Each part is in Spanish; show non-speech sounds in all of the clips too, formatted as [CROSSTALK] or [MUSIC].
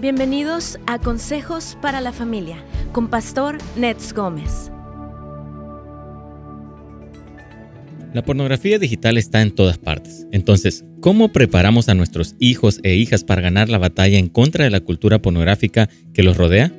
Bienvenidos a Consejos para la Familia con Pastor Nets Gómez. La pornografía digital está en todas partes. Entonces, ¿cómo preparamos a nuestros hijos e hijas para ganar la batalla en contra de la cultura pornográfica que los rodea?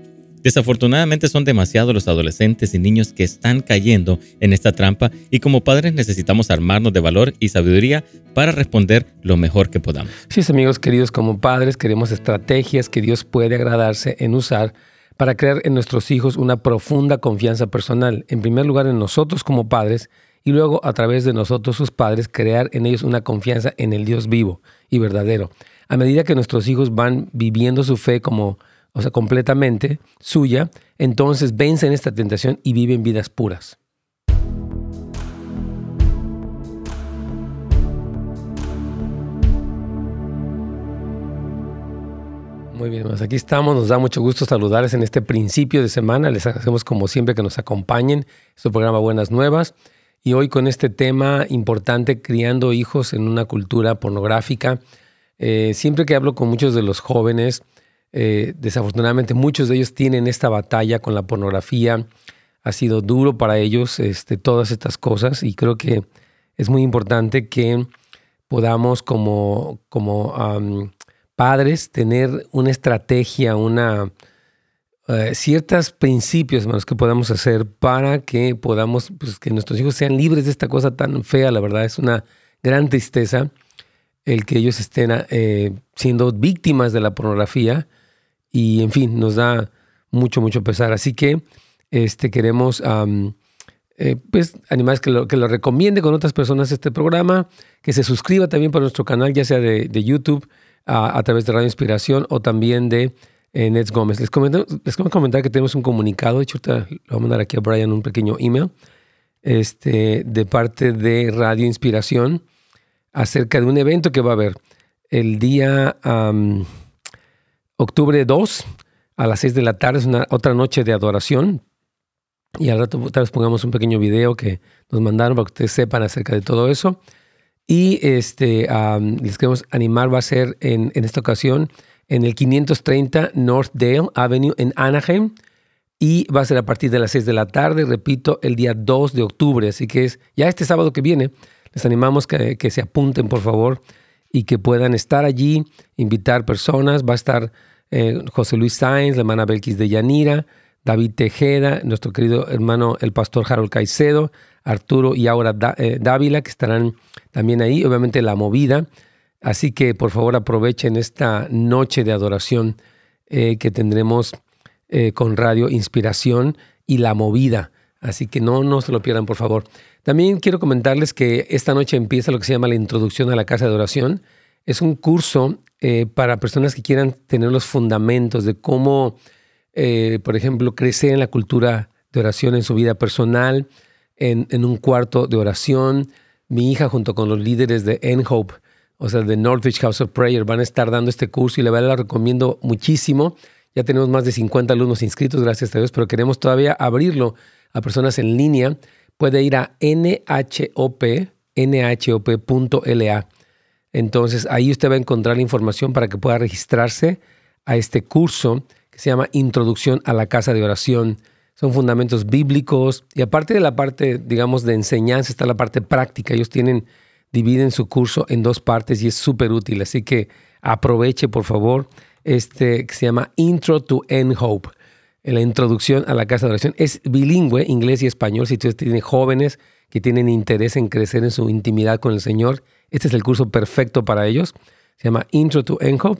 Desafortunadamente son demasiados los adolescentes y niños que están cayendo en esta trampa y como padres necesitamos armarnos de valor y sabiduría para responder lo mejor que podamos. Sí, amigos queridos, como padres queremos estrategias que Dios puede agradarse en usar para crear en nuestros hijos una profunda confianza personal, en primer lugar en nosotros como padres y luego a través de nosotros sus padres crear en ellos una confianza en el Dios vivo y verdadero. A medida que nuestros hijos van viviendo su fe como o sea, completamente suya, entonces vencen esta tentación y viven vidas puras. Muy bien, pues aquí estamos. Nos da mucho gusto saludarles en este principio de semana. Les agradecemos como siempre que nos acompañen. Este programa Buenas Nuevas. Y hoy con este tema importante, criando hijos en una cultura pornográfica. Eh, siempre que hablo con muchos de los jóvenes, eh, desafortunadamente muchos de ellos tienen esta batalla con la pornografía. Ha sido duro para ellos este, todas estas cosas y creo que es muy importante que podamos como, como padres tener una estrategia, una, uh, ciertos principios hermanos, que podamos hacer para que podamos, pues, que nuestros hijos sean libres de esta cosa tan fea. La verdad es una gran tristeza el que ellos estén eh, siendo víctimas de la pornografía y en fin, nos da mucho, mucho pesar. Así que este, queremos eh, pues, animales que lo, que lo recomiende con otras personas este programa, que se suscriba también para nuestro canal, ya sea de, YouTube, a, través de Radio Inspiración o también de eh, Nets Gómez. Les, comento, les quiero comentar que tenemos un comunicado, de hecho, le voy a mandar aquí a Brian un pequeño email, este, de parte de Radio Inspiración acerca de un evento que va a haber el día octubre 2 a las 6 de la tarde, es una, otra noche de adoración. Y al rato tal vez pongamos un pequeño video que nos mandaron para que ustedes sepan acerca de todo eso. Y este, les queremos animar, va a ser en, en, esta ocasión en el 530 North Dale Avenue en Anaheim. Y va a ser a partir de las 6 de la tarde, repito, el día 2 de octubre. Así que es ya este sábado que viene. Les animamos que, que se apunten, por favor, y que puedan estar allí, invitar personas. Va a estar eh, José Luis Sáenz, la hermana Belkis de Yanira, David Tejeda, nuestro querido hermano el pastor Harold Caicedo, Arturo y Aura eh, Dávila, que estarán también ahí, obviamente la movida. Así que por favor aprovechen esta noche de adoración eh, que tendremos con Radio Inspiración y la movida. Así que no, no se lo pierdan, por favor. También quiero comentarles que esta noche empieza lo que se llama la introducción a la casa de oración. Es un curso eh, para personas que quieran tener los fundamentos de cómo, eh, por ejemplo, crecer en la cultura de oración en su vida personal, en, un cuarto de oración. Mi hija junto con los líderes de Hope, o sea, de Northwich House of Prayer, van a estar dando este curso y la verdad la recomiendo muchísimo. Ya tenemos más de 50 alumnos inscritos, gracias a Dios, pero queremos todavía abrirlo a personas en línea. Puede ir a nhop, nhop.la entonces ahí usted va a encontrar la información para que pueda registrarse a este curso que se llama Introducción a la Casa de Oración. Son fundamentos bíblicos y aparte de la parte, digamos, de enseñanza está la parte práctica. Ellos tienen, dividen su curso en dos partes y es súper útil. Así que aproveche, por favor, este que se llama Intro to End Hope. La introducción a la casa de oración es bilingüe, inglés y español. Si usted tiene jóvenes que tienen interés en crecer en su intimidad con el Señor, este es el curso perfecto para ellos. Se llama Intro to Enjo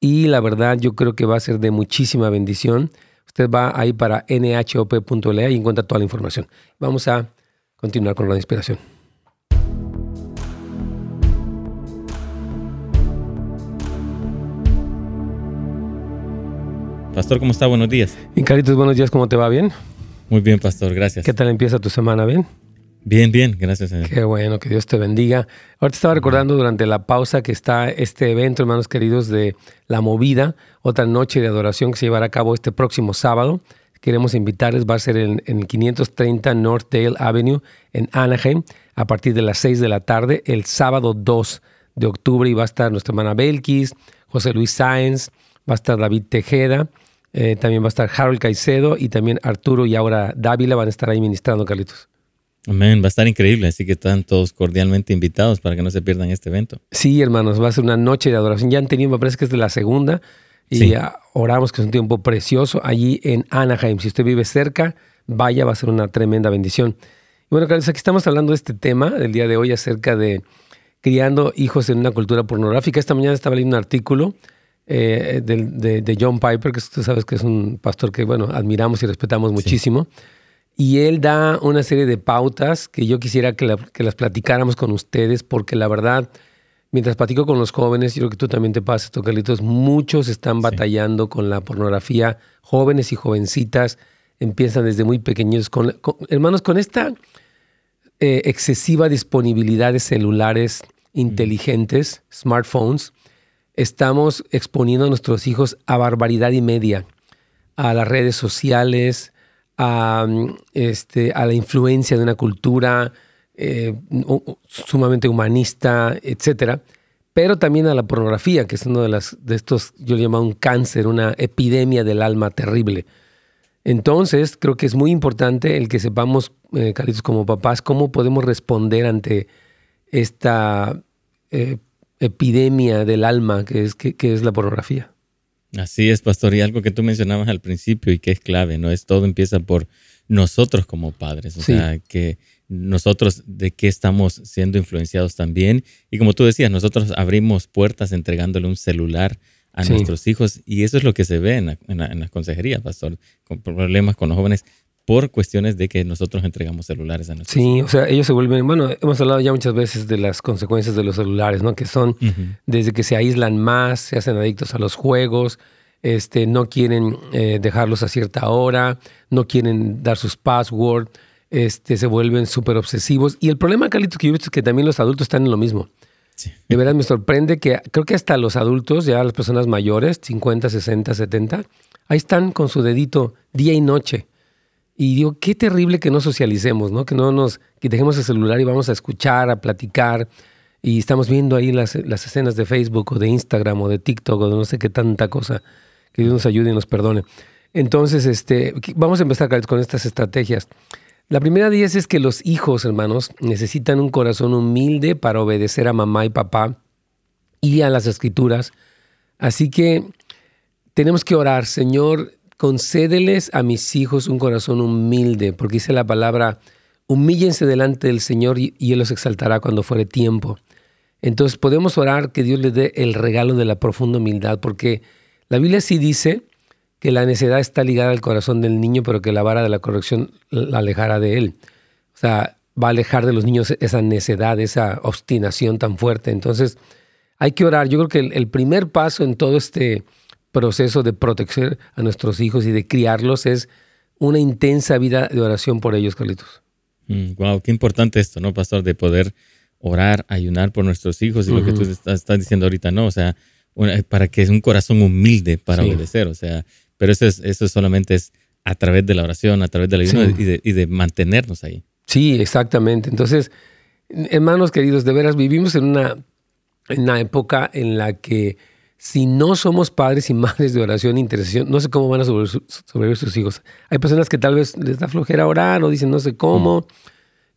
y la verdad yo creo que va a ser de muchísima bendición. Usted va ahí para nhop.la y encuentra toda la información. Vamos a continuar con la inspiración. Pastor, ¿cómo está? Buenos días. Y Caritos, buenos días, ¿cómo te va? ¿Bien? Muy bien, Pastor, gracias. ¿Qué tal empieza tu semana? ¿Bien? Bien, bien, gracias. Señor. Qué bueno, que Dios te bendiga. Ahorita estaba recordando durante la pausa que está este evento, hermanos queridos, de La Movida, otra noche de adoración que se llevará a cabo este próximo sábado. Queremos invitarles, va a ser en, en 530 North Dale Avenue en Anaheim a partir de las 6 de la tarde, el sábado 2 de octubre, y va a estar nuestra hermana Belkis, José Luis Sáenz, va a estar David Tejeda, eh, también va a estar Harold Caicedo y también Arturo y ahora Dávila van a estar ahí ministrando, Carlitos. Amén, va a estar increíble, así que están todos cordialmente invitados para que no se pierdan este evento. Sí, hermanos, va a ser una noche de adoración. Ya han tenido, me parece que es de la segunda, y oramos que es un tiempo precioso allí en Anaheim. Si usted vive cerca, vaya, va a ser una tremenda bendición. Y bueno, Carlos, aquí estamos hablando de este tema del día de hoy acerca de criando hijos en una cultura pornográfica. Esta mañana estaba leyendo un artículo eh, de, John Piper, que tú sabes que es un pastor que, bueno, admiramos y respetamos muchísimo. Y él da una serie de pautas que yo quisiera que, las platicáramos con ustedes, porque la verdad, mientras platico con los jóvenes, yo creo que tú también te pasas esto, Carlitos, muchos están batallando con la pornografía, jóvenes y jovencitas empiezan desde muy pequeños, con, hermanos, con esta eh, excesiva disponibilidad de celulares inteligentes, smartphones, estamos exponiendo a nuestros hijos a barbaridad y media, a las redes sociales, a, este, a la influencia de una cultura eh, sumamente humanista, etcétera, pero también a la pornografía, que es uno de, de estos, yo le llamo un cáncer, una epidemia del alma terrible. Entonces, creo que es muy importante el que sepamos, eh, como papás, cómo podemos responder ante esta eh, epidemia del alma que es la pornografía. Así es, pastor. Y algo que tú mencionabas al principio y que es clave, ¿no? Es todo empieza por nosotros como padres. O sea, que nosotros de qué estamos siendo influenciados también. Y como tú decías, nosotros abrimos puertas entregándole un celular a nuestros hijos y eso es lo que se ve en la, en, la, consejería, pastor, con problemas con los jóvenes por cuestiones de que nosotros entregamos celulares a nuestros Sí, o sea, ellos se vuelven, bueno, hemos hablado ya muchas veces de las consecuencias de los celulares, ¿no? Que son desde que se aíslan más, se hacen adictos a los juegos, este, no quieren eh, dejarlos a cierta hora, no quieren dar sus passwords, este, se vuelven súper obsesivos. Y el problema, Carlitos, que yo he visto es que también los adultos están en lo mismo. De verdad me sorprende que creo que hasta los adultos, ya las personas mayores, 50, 60, 70, ahí están con su dedito día y noche y digo, qué terrible que no socialicemos, ¿no? Que no nos que dejemos el celular y vamos a escuchar, a platicar. Y estamos viendo ahí las, las escenas de Facebook o de Instagram o de TikTok o de no sé qué tanta cosa. Que Dios nos ayude y nos perdone. Entonces, este, vamos a empezar con estas estrategias. La primera de ellas es que los hijos, hermanos, necesitan un corazón humilde para obedecer a mamá y papá y a las escrituras. Así que tenemos que orar, Señor, concédeles a mis hijos un corazón humilde, porque dice la palabra, humíllense delante del Señor y, Él los exaltará cuando fuere tiempo. Entonces podemos orar que Dios les dé el regalo de la profunda humildad, porque la Biblia sí dice que la necedad está ligada al corazón del niño, pero que la vara de la corrección la alejará de él. O sea, va a alejar de los niños esa necedad, esa obstinación tan fuerte. Entonces, hay que orar. Yo creo que el primer paso en todo este proceso de proteger a nuestros hijos y de criarlos es una intensa vida de oración por ellos, Carlitos. wow, mm, qué importante esto, ¿no, pastor? De poder orar, ayunar por nuestros hijos y lo que tú estás, diciendo ahorita, ¿no? O sea, para que es un corazón humilde para obedecer, o sea, pero eso, es, eso solamente es a través de la oración, a través de la ayuno y, de, y de mantenernos ahí. Sí, exactamente. Entonces, hermanos queridos, de veras vivimos en una, en una época en la que si no somos padres y [LAUGHS] madres de oración e intercesión, no sé cómo van a sobrevivir sus hijos. Hay personas que tal vez les da flojera orar o dicen no sé cómo. Mm.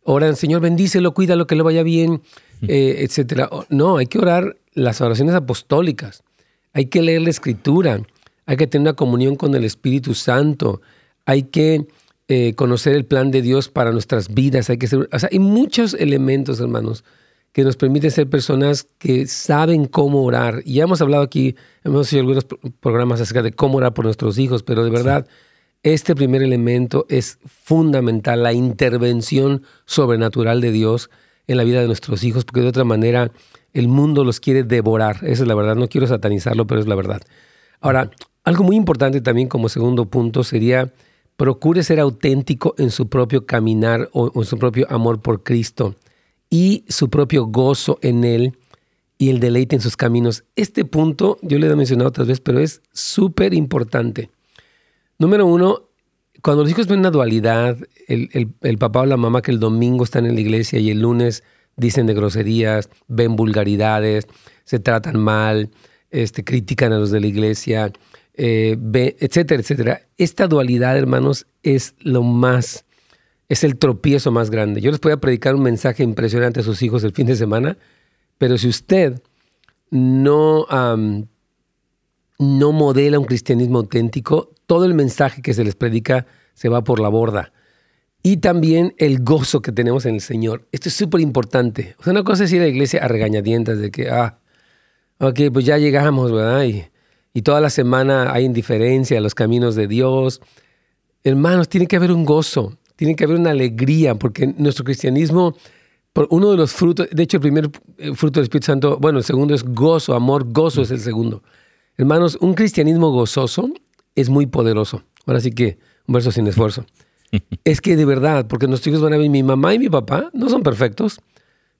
Oran, Señor, bendícelo, cuídalo, que le vaya bien, mm. eh, etcétera. No, hay que orar las oraciones apostólicas. Hay que leer la escritura. Hay que tener una comunión con el Espíritu Santo. Hay que eh, conocer el plan de Dios para nuestras vidas. Hay que ser, o sea, hay muchos elementos, hermanos, que nos permite ser personas que saben cómo orar. Y ya hemos hablado aquí, hemos hecho algunos programas acerca de cómo orar por nuestros hijos, pero de verdad, este primer elemento es fundamental, la intervención sobrenatural de Dios en la vida de nuestros hijos, porque de otra manera el mundo los quiere devorar. Esa es la verdad, no quiero satanizarlo, pero es la verdad. Ahora, algo muy importante también como segundo punto sería procure ser auténtico en su propio caminar o en su propio amor por Cristo y su propio gozo en Él y el deleite en sus caminos. Este punto yo le he mencionado otras veces, pero es súper importante. Número uno, cuando los hijos ven una dualidad, el, papá o la mamá que el domingo están en la iglesia y el lunes dicen de groserías, ven vulgaridades, se tratan mal, este, critican a los de la iglesia, eh, etcétera, etcétera. Esta dualidad, hermanos, es lo más, es el tropiezo más grande. Yo les voy a predicar un mensaje impresionante a sus hijos el fin de semana, pero si usted no, no modela un cristianismo auténtico, todo el mensaje que se les predica se va por la borda. Y también el gozo que tenemos en el Señor. Esto es súper importante. O sea, una cosa es ir a la iglesia a regañadientas de que, ah, ok, pues ya llegamos, ¿verdad? Y, y toda la semana hay indiferencia a los caminos de Dios. Hermanos, tiene que haber un gozo, tiene que haber una alegría, porque nuestro cristianismo, por uno de los frutos, de hecho el primer eh, fruto del Espíritu Santo, bueno, el segundo es gozo, amor, gozo es el segundo. Hermanos, un cristianismo gozoso es muy poderoso. Ahora sí que un verso sin esfuerzo. [LAUGHS] es que de verdad, porque nuestros hijos van a ver, mi mamá y mi papá no son perfectos,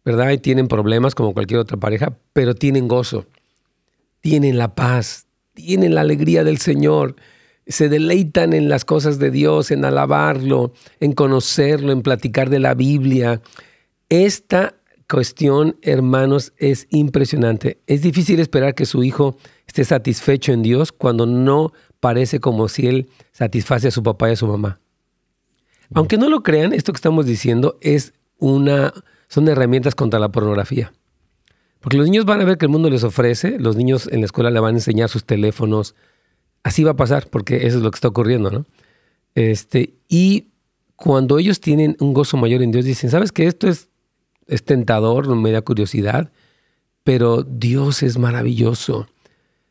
¿verdad? Y tienen problemas como cualquier otra pareja, pero tienen gozo, tienen la paz, tienen la alegría del Señor, se deleitan en las cosas de Dios, en alabarlo, en conocerlo, en platicar de la Biblia. Esta cuestión, hermanos, es impresionante. Es difícil esperar que su hijo esté satisfecho en Dios cuando no parece como si él satisface a su papá y a su mamá. Aunque no lo crean, esto que estamos diciendo es una, son herramientas contra la pornografía. Porque los niños van a ver que el mundo les ofrece, los niños en la escuela le van a enseñar sus teléfonos. Así va a pasar, porque eso es lo que está ocurriendo, ¿no? Este, y cuando ellos tienen un gozo mayor en Dios, dicen, ¿sabes que esto es, es tentador, me da curiosidad, pero Dios es maravilloso.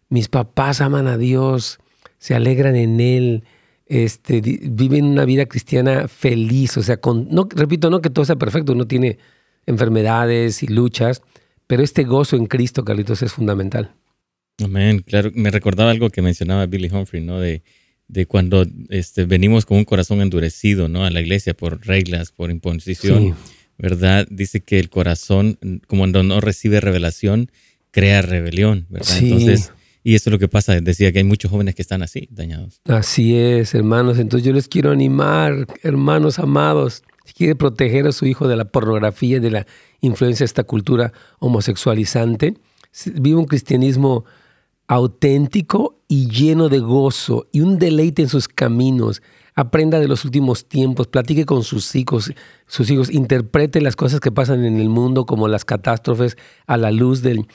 Mis papás aman a Dios, se alegran en Él, este, viven una vida cristiana feliz, o sea, con, no, repito, no que todo sea perfecto, uno tiene enfermedades y luchas, pero este gozo en Cristo, Carlitos, es fundamental. Amén, claro, me recordaba algo que mencionaba Billy Humphrey, ¿no? De, de cuando este, venimos con un corazón endurecido, ¿no? A la iglesia por reglas, por imposición, ¿verdad? Dice que el corazón, como cuando no recibe revelación, crea rebelión, ¿verdad? Entonces, y eso es lo que pasa, decía que hay muchos jóvenes que están así, dañados. Así es, hermanos. Entonces yo les quiero animar, hermanos amados, si quiere proteger a su hijo de la pornografía, de la influencia de esta cultura homosexualizante, vive un cristianismo auténtico y lleno de gozo y un deleite en sus caminos. Aprenda de los últimos tiempos, platique con sus hijos, sus hijos, interprete las cosas que pasan en el mundo como las catástrofes a la luz del,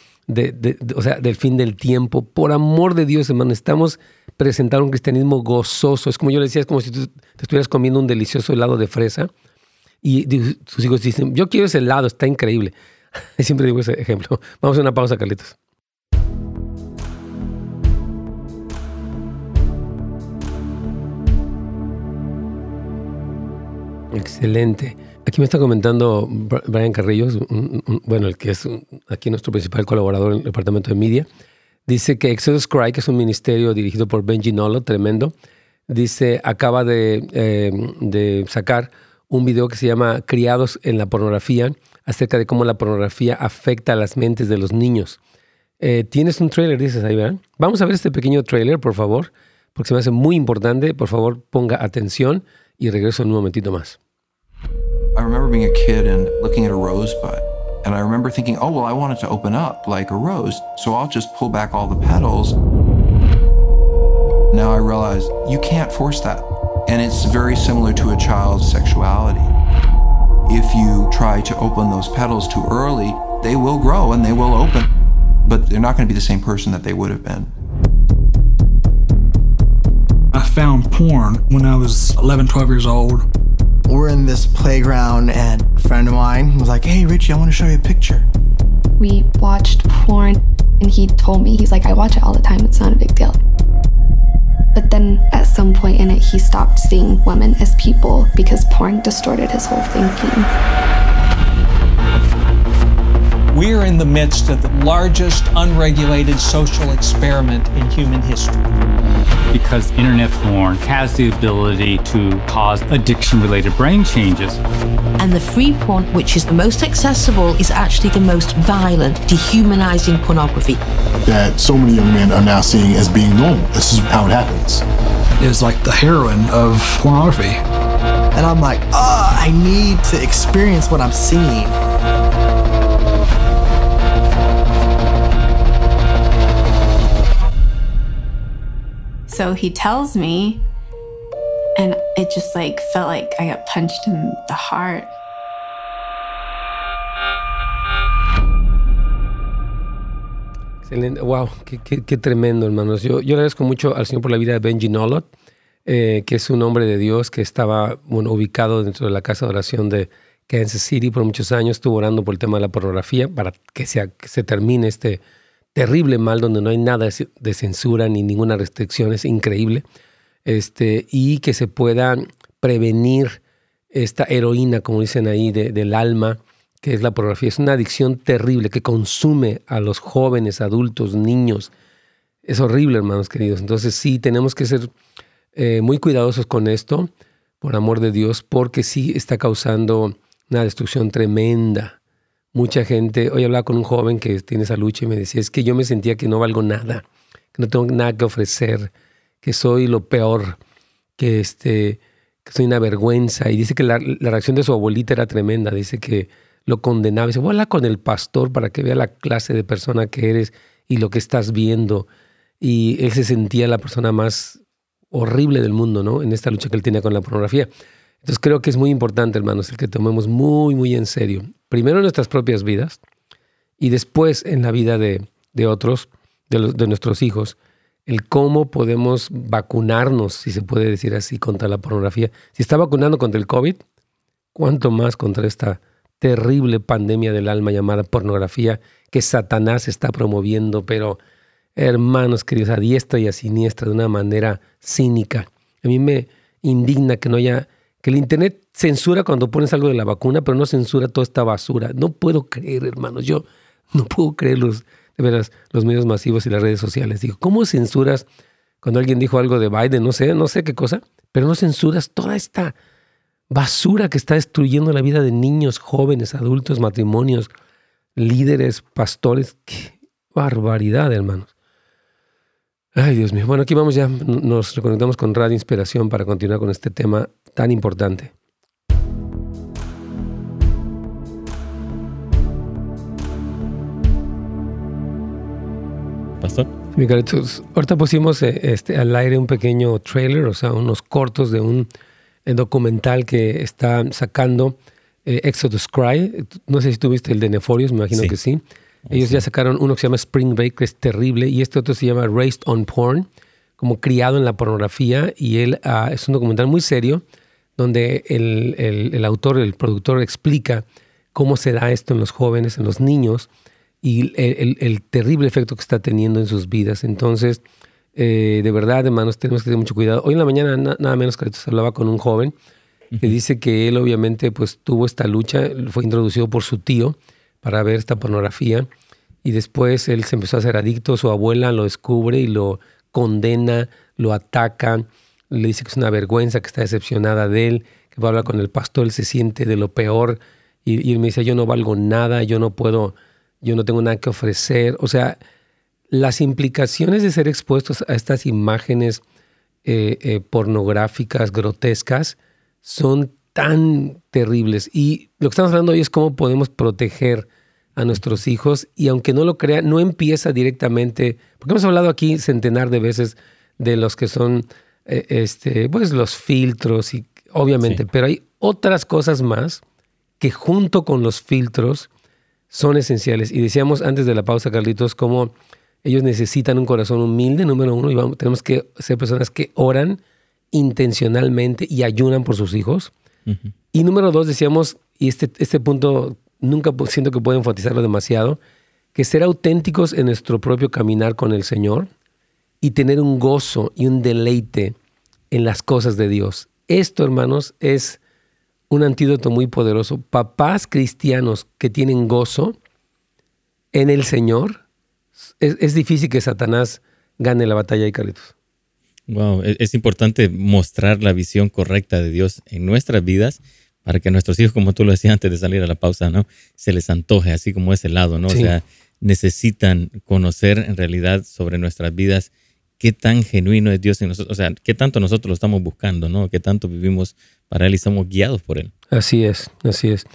o sea, del fin del tiempo. Por amor de Dios, hermano, estamos presentando un cristianismo gozoso. Es como yo le decía, es como si tú te estuvieras comiendo un delicioso helado de fresa y tus hijos dicen, yo quiero ese helado, está increíble. [LAUGHS] Siempre digo ese ejemplo. Vamos a una pausa, Carlitos. Excelente. Aquí me está comentando Brian Carrillos, bueno, el que es aquí nuestro principal colaborador en el departamento de media. Dice que Exodus Cry, que es un ministerio dirigido por Benji Nolo, tremendo, dice, acaba de, em, de sacar un video que se llama Criados en la pornografía, acerca de cómo la pornografía afecta a las mentes de los niños. Eh, Tienes un trailer, dices ahí, ¿verdad? Vamos a ver este pequeño trailer, por favor, porque se me hace muy importante. Por favor, ponga atención y regreso en un momentito más. I remember being a kid and looking at a rosebud. And I remember thinking, oh, well, I want it to open up like a rose, so I'll just pull back all the petals. Now I realize you can't force that. And it's very similar to a child's sexuality. If you try to open those petals too early, they will grow and they will open, but they're not going to be the same person that they would have been. I found porn when I was 11, 12 years old we're in this playground, and a friend of mine was like, Hey, Richie, I want to show you a picture. We watched porn, and he told me, He's like, I watch it all the time, it's not a big deal. But then at some point in it, he stopped seeing women as people because porn distorted his whole thinking. We are in the midst of the largest unregulated social experiment in human history because internet porn has the ability to cause addiction related brain changes. And the free porn, which is the most accessible, is actually the most violent, dehumanizing pornography. That so many young men are now seeing as being normal. This is how it happens. It's like the heroine of pornography. And I'm like, oh, I need to experience what I'm seeing. So he tells me, and it just like felt like I got punched in the heart. Excelente. Wow, qué, tremendo, hermanos. Yo, yo agradezco mucho al Señor por la vida de Benji Nolot, eh, que es un hombre de Dios que estaba bueno, ubicado dentro de la casa de oración de Kansas City por muchos años. Estuvo orando por el tema de la pornografía para que, sea, que se termine este terrible mal donde no hay nada de censura ni ninguna restricción. Es increíble. Este, y que se pueda prevenir esta heroína, como dicen ahí, de, del alma que es la pornografía. Es una adicción terrible que consume a los jóvenes, adultos, niños. Es horrible, hermanos queridos. Entonces sí, tenemos que ser eh, muy cuidadosos con esto, por amor de Dios, porque sí está causando una destrucción tremenda. Mucha gente, hoy hablaba con un joven que tiene esa lucha y me decía, es que yo me sentía que no valgo nada, que no tengo nada que ofrecer, que soy lo peor, que, este, que soy una vergüenza. Y dice que la, reacción de su abuelita era tremenda. Dice que lo condenaba. Dice, voy con el pastor para que vea la clase de persona que eres y lo que estás viendo. Y él se sentía la persona más horrible del mundo, ¿no? En esta lucha que él tenía con la pornografía. Entonces creo que es muy importante, hermanos, el que tomemos muy, muy en serio, primero en nuestras propias vidas y después en la vida de, de otros, de, nuestros hijos, el cómo podemos vacunarnos, si se puede decir así, contra la pornografía. Si está vacunando contra el COVID, ¿cuánto más contra esta terrible pandemia del alma llamada pornografía que Satanás está promoviendo, pero hermanos queridos, a diestra y a siniestra de una manera cínica. A mí me indigna que no haya, que el Internet censura cuando pones algo de la vacuna, pero no censura toda esta basura. No puedo creer, hermanos, yo no puedo creer los, de los medios masivos y las redes sociales. Digo, ¿cómo censuras cuando alguien dijo algo de Biden? No sé, no sé qué cosa, pero no censuras toda esta basura que está destruyendo la vida de niños, jóvenes, adultos, matrimonios, líderes, pastores. Qué barbaridad, hermanos. Ay, Dios mío. Bueno, aquí vamos ya, nos reconectamos con Radio Inspiración para continuar con este tema tan importante. Pastor. Mi ahorita pusimos eh, este, al aire un pequeño trailer, o sea, unos cortos de un documental que está sacando eh, Exodus Cry. No sé si tuviste el de Neforios, me imagino que sí. Ellos ya sacaron uno que se llama Spring Break, que es terrible, y este otro se llama Raised on Porn, como criado en la pornografía, y él ah, es un documental muy serio, donde el, el, autor, el productor explica cómo se da esto en los jóvenes, en los niños, y el, el terrible efecto que está teniendo en sus vidas. Entonces, eh, de verdad, hermanos, tenemos que tener mucho cuidado. Hoy en la mañana, nada menos que se hablaba con un joven que dice que él obviamente pues tuvo esta lucha, fue introducido por su tío para ver esta pornografía. Y después él se empezó a hacer adicto, su abuela lo descubre y lo condena, lo ataca, le dice que es una vergüenza, que está decepcionada de él, que va a hablar con el pastor, él se siente de lo peor y, él me dice, yo no valgo nada, yo no puedo, yo no tengo nada que ofrecer, o sea, las implicaciones de ser expuestos a estas imágenes eh, eh, pornográficas, grotescas, son tan terribles. Y lo que estamos hablando hoy es cómo podemos proteger a nuestros hijos y aunque no lo crean, no empieza directamente, porque hemos hablado aquí centenar de veces de los que son eh, este, pues los filtros y obviamente, pero hay otras cosas más que junto con los filtros son esenciales. Y decíamos antes de la pausa, Carlitos, cómo ellos necesitan un corazón humilde, número uno, y vamos, tenemos que ser personas que oran intencionalmente y ayunan por sus hijos. Y número dos, decíamos, y este, este punto nunca siento que puedo enfatizarlo demasiado, que ser auténticos en nuestro propio caminar con el Señor y tener un gozo y un deleite en las cosas de Dios. Esto, hermanos, es un antídoto muy poderoso. Papás cristianos que tienen gozo en el Señor es, difícil que Satanás gane la batalla ahí, Carlitos. Wow, e, es, importante mostrar la visión correcta de Dios en nuestras vidas para que nuestros hijos, como tú lo decías antes de salir a la pausa, ¿no? Se les antoje, así como ese lado, ¿no? O sea, necesitan conocer en realidad sobre nuestras vidas qué tan genuino es Dios en nosotros, o sea, qué tanto nosotros lo estamos buscando, ¿no? Qué tanto vivimos para Él y somos guiados por Él. Así es, así es.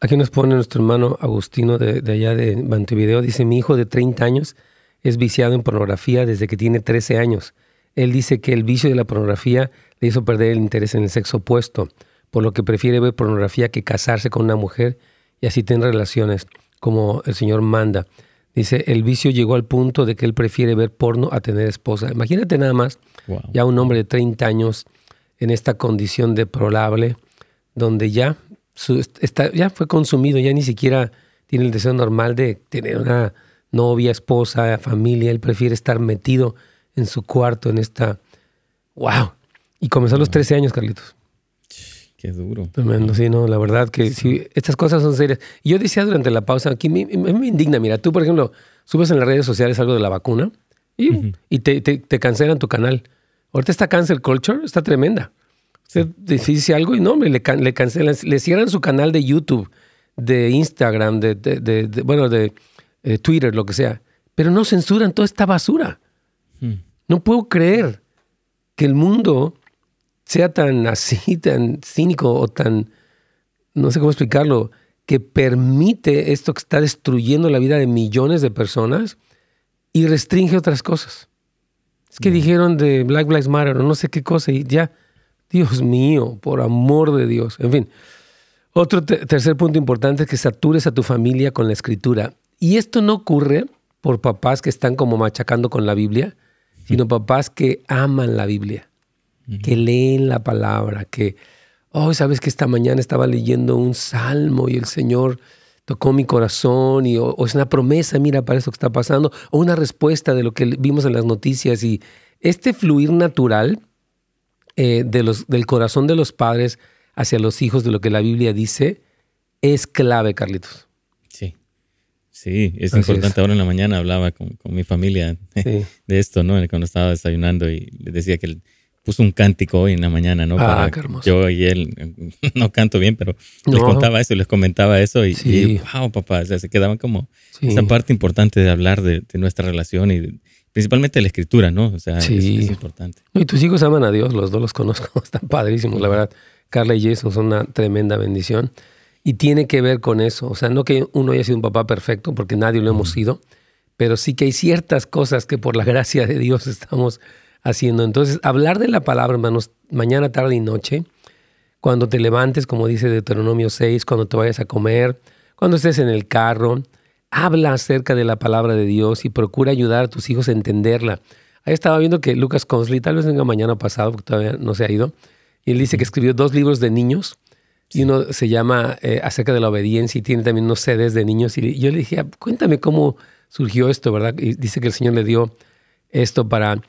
Aquí nos pone nuestro hermano Agustino de, allá de Montevideo. Dice, mi hijo de 30 años es viciado en pornografía desde que tiene 13 años. Él dice que el vicio de la pornografía le hizo perder el interés en el sexo opuesto, por lo que prefiere ver pornografía que casarse con una mujer y así tener relaciones, como el Señor manda. Dice, el vicio llegó al punto de que él prefiere ver porno a tener esposa. Imagínate nada más, ya un hombre de 30 años en esta condición deplorable, donde ya, está, ya fue consumido, ya ni siquiera tiene el deseo normal de tener una novia, esposa, familia. Él prefiere estar metido en su cuarto, en esta... ¡Wow! Y comenzó a los 13 años, Carlitos. Qué duro. Tremendo, sí, no, la verdad que sí, estas cosas son serias. Yo decía durante la pausa, aquí me, me, indigna, mira, tú por ejemplo, subes en las redes sociales algo de la vacuna y, y te, te, cancelan tu canal. Ahorita esta cancel culture está tremenda. Usted dice algo y no, le, le cancelan, le cierran su canal de YouTube, de Instagram, de, de, bueno, de eh, Twitter, lo que sea. Pero no censuran toda esta basura. Hmm. No puedo creer que el mundo sea tan así, tan cínico o tan, no sé cómo explicarlo, que permite esto que está destruyendo la vida de millones de personas y restringe otras cosas. Es que mm. dijeron de Black Lives Matter o no sé qué cosa y ya, Dios mío, por amor de Dios. En fin, otro tercer punto importante es que satures a tu familia con la escritura. Y esto no ocurre por papás que están como machacando con la Biblia, sino papás que aman la Biblia que leen la palabra, que, oh, sabes que esta mañana estaba leyendo un salmo y el Señor tocó mi corazón y o, es una promesa, mira, para esto que está pasando, o una respuesta de lo que vimos en las noticias y este fluir natural eh, de los, del corazón de los padres hacia los hijos de lo que la Biblia dice es clave, Carlitos. Sí, sí, es importante. Ahora en la mañana hablaba con, mi familia [LAUGHS] de esto, ¿no? Cuando estaba desayunando y le decía que el, puso un cántico hoy en la mañana, ¿no? Ah, qué hermoso. Yo y él, [LAUGHS] no canto bien, pero les contaba eso, les comentaba eso y, wow, papá, o sea, se quedaban como esa parte importante de hablar de, nuestra relación y principalmente de la escritura, ¿no? O sea, es, importante. Y tus hijos aman a Dios, los dos los conozco, [LAUGHS] están padrísimos, la verdad. Carla y Jason son una tremenda bendición y tiene que ver con eso, o sea, no que uno haya sido un papá perfecto, porque nadie lo hemos sido, pero sí que hay ciertas cosas que por la gracia de Dios [LAUGHS] estamos haciendo. Entonces, hablar de la palabra, hermanos, mañana, tarde y noche, cuando te levantes, como dice Deuteronomio 6, cuando te vayas a comer, cuando estés en el carro, habla acerca de la palabra de Dios y procura ayudar a tus hijos a entenderla. Ahí estaba viendo que Lucas Consley, tal vez venga mañana pasado, porque todavía no se ha ido, y él dice que escribió dos libros de niños, y uno se llama eh, acerca de la obediencia y tiene también unos CDs de niños. Y yo le dije, ah, cuéntame cómo surgió esto, ¿verdad? Y dice que el Señor le dio esto para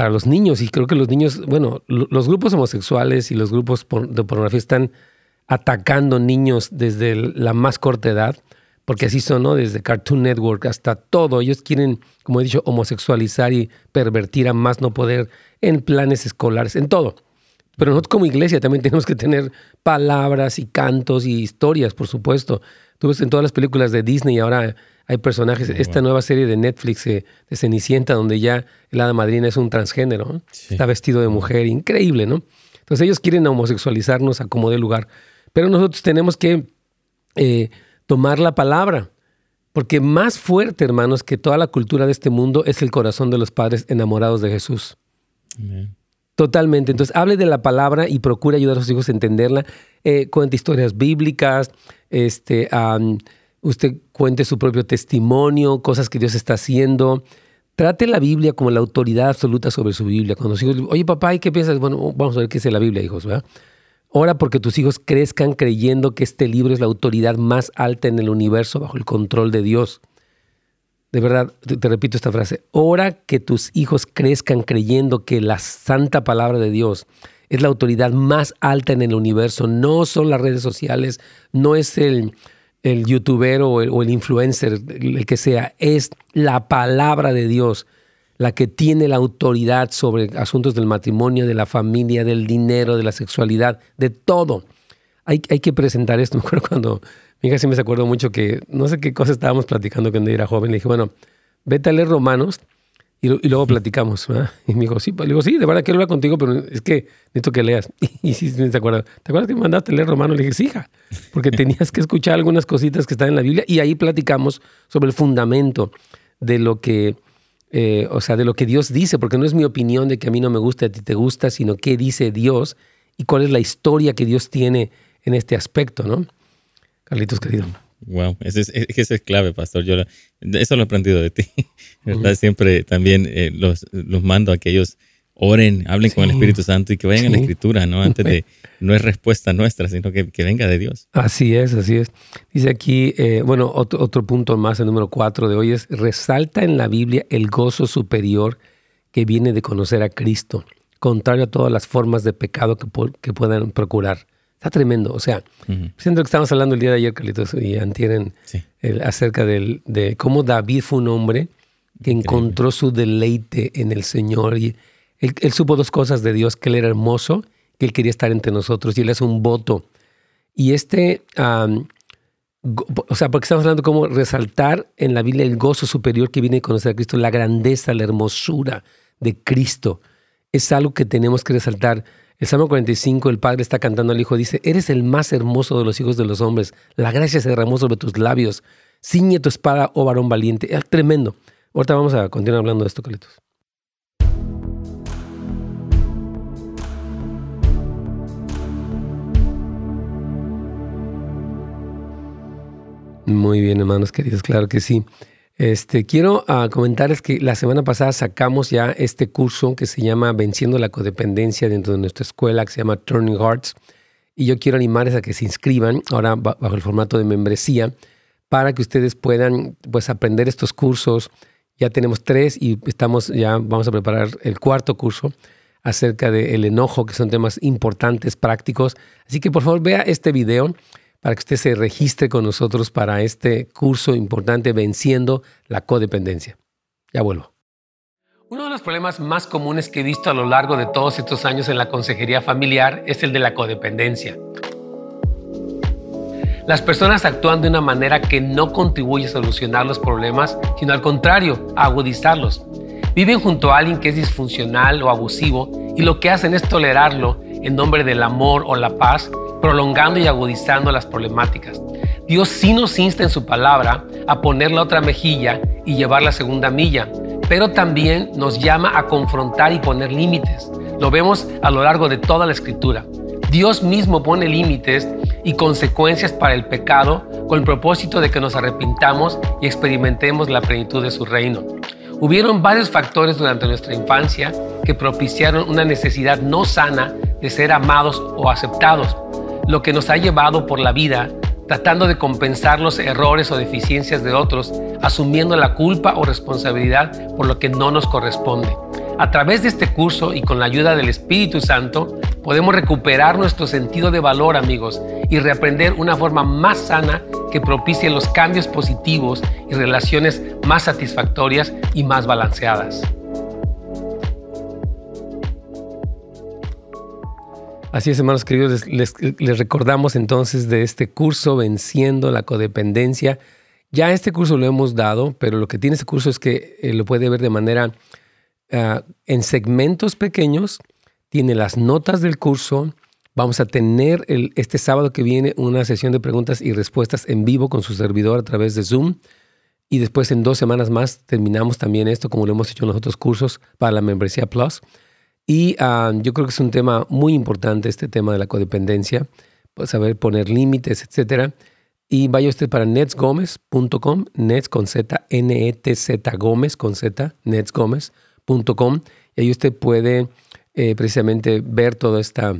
para los niños. Y creo que los niños, bueno, los grupos homosexuales y los grupos de pornografía están atacando niños desde la más corta edad, porque así son, ¿no? Desde Cartoon Network hasta todo. Ellos quieren, como he dicho, homosexualizar y pervertir a más no poder en planes escolares, en todo. Pero nosotros como iglesia también [LAUGHS] tenemos que tener palabras y cantos y historias, por supuesto. Tú ves en todas las películas de Disney ahora hay personajes, esta nueva serie de Netflix eh, de Cenicienta, donde ya el hada madrina es un transgénero, está vestido de mujer, increíble, ¿no? Entonces ellos quieren homosexualizarnos a como de lugar, pero nosotros tenemos que eh, tomar la palabra, porque más fuerte, hermanos, que toda la cultura de este mundo es el corazón de los padres enamorados de Jesús. Totalmente. Entonces, hable de la palabra y procure ayudar a sus hijos a entenderla. Eh, cuente historias bíblicas, este, usted cuente su propio testimonio, cosas que Dios está haciendo. Trate la Biblia como la autoridad absoluta sobre su Biblia. Cuando los hijos, oye papá, ¿y qué piensas? Bueno, vamos a ver qué es la Biblia, hijos, ¿verdad? Ora porque tus hijos crezcan creyendo que este libro es la autoridad más alta en el universo bajo el control de Dios. De verdad, te, repito esta frase. Ora que tus hijos crezcan creyendo que la santa palabra de Dios es la autoridad más alta en el universo. No son las redes sociales, no es el, el youtuber o el, influencer, el que sea, es la palabra de Dios la que tiene la autoridad sobre asuntos del matrimonio, de la familia, del dinero, de la sexualidad, de todo. Hay, hay que presentar esto. [LAUGHS] Me acuerdo cuando mi hija sí me acuerdo mucho que no sé qué cosa estábamos platicando cuando era joven. Le dije, bueno, vete a leer Romanos y, luego platicamos. Y me dijo, sí, le digo, sí, de verdad quiero hablar contigo, pero es que necesito que leas. [LAUGHS] Y, sí, sí, se acuerda. ¿Te acuerdas que me mandaste a leer Romano? Le dije, sí, hija, porque tenías que escuchar algunas cositas que están en la Biblia y ahí platicamos sobre el fundamento de lo que eh, o sea, de lo que Dios dice, porque no es mi opinión de que a mí no me gusta, a ti te gusta, sino qué dice Dios y cuál es la historia que Dios tiene en este aspecto, ¿no? Carlitos, querido. Wow, ese es, es clave, pastor. Yo eso lo he aprendido de ti. [LAUGHS] ¿verdad? Siempre también eh, los, los mando a que ellos oren, hablen con el Espíritu Santo y que vayan a la Escritura, ¿no? Antes de, [LAUGHS] no es respuesta nuestra, sino que, venga de Dios. Así es, así es. Dice aquí, eh, bueno, otro, otro, punto más, el número cuatro de hoy es, resalta en la Biblia el gozo superior que viene de conocer a Cristo, contrario a todas las formas de pecado que, que puedan procurar. Está tremendo. O sea, siento que estamos hablando el día de ayer, Carlitos, y antieren acerca del, de cómo David fue un hombre que encontró su deleite en el Señor y él, supo dos cosas de Dios, que Él era hermoso, que Él quería estar entre nosotros y Él hace un voto. Y este, o sea, porque estamos hablando cómo resaltar en la Biblia el gozo superior que viene de conocer a Cristo, la grandeza, la hermosura de Cristo. Es algo que tenemos que resaltar. El Salmo 45, el Padre está cantando al Hijo, dice, eres el más hermoso de los hijos de los hombres, la gracia se derramó sobre tus labios, ciñe tu espada, oh varón valiente. Es tremendo. Ahorita vamos a continuar hablando de esto, Carlitos. Muy bien, hermanos queridos, claro que sí. Este, quiero uh, comentarles que la semana pasada sacamos ya este curso que se llama Venciendo la Codependencia dentro de nuestra escuela, que se llama Turning Hearts. Y yo quiero animarles a que se inscriban ahora bajo el formato de membresía para que ustedes puedan pues, aprender estos cursos. Ya tenemos tres y estamos ya vamos a preparar el cuarto curso acerca del enojo, que son temas importantes, prácticos. Así que por favor vea este video para que usted se registre con nosotros para este curso importante Venciendo la Codependencia. Ya vuelvo. Uno de los problemas más comunes que he visto a lo largo de todos estos años en la consejería familiar es el de la codependencia. Las personas actúan de una manera que no contribuye a solucionar los problemas, sino al contrario, a agudizarlos. Viven junto a alguien que es disfuncional o abusivo y lo que hacen es tolerarlo en nombre del amor o la paz prolongando y agudizando las problemáticas. Dios sí nos insta en su palabra a poner la otra mejilla y llevar la segunda milla, pero también nos llama a confrontar y poner límites. Lo vemos a lo largo de toda la escritura. Dios mismo pone límites y consecuencias para el pecado con el propósito de que nos arrepintamos y experimentemos la plenitud de su reino. Hubieron varios factores durante nuestra infancia que propiciaron una necesidad no sana de ser amados o aceptados lo que nos ha llevado por la vida tratando de compensar los errores o deficiencias de otros, asumiendo la culpa o responsabilidad por lo que no nos corresponde. A través de este curso y con la ayuda del Espíritu Santo, podemos recuperar nuestro sentido de valor, amigos, y reaprender una forma más sana que propicie los cambios positivos y relaciones más satisfactorias y más balanceadas. Así es, hermanos queridos, les, recordamos entonces de este curso Venciendo la Codependencia. Ya este curso lo hemos dado, pero lo que tiene este curso es que eh, lo puede ver de manera ah, en segmentos pequeños. Tiene las notas del curso. Vamos a tener el, este sábado que viene una sesión de preguntas y respuestas en vivo con su servidor a través de Zoom. Y después en dos semanas más terminamos también esto como lo hemos hecho en los otros cursos para la membresía Plus. Y ah, yo creo que es un tema muy importante este tema de la codependencia, pues saber poner límites, etcétera. Y vaya usted para netsgomez.com, nets con Z, N-E-T-Z Gómez con Z, netsgomez.com. Y ahí usted puede eh, precisamente ver toda esta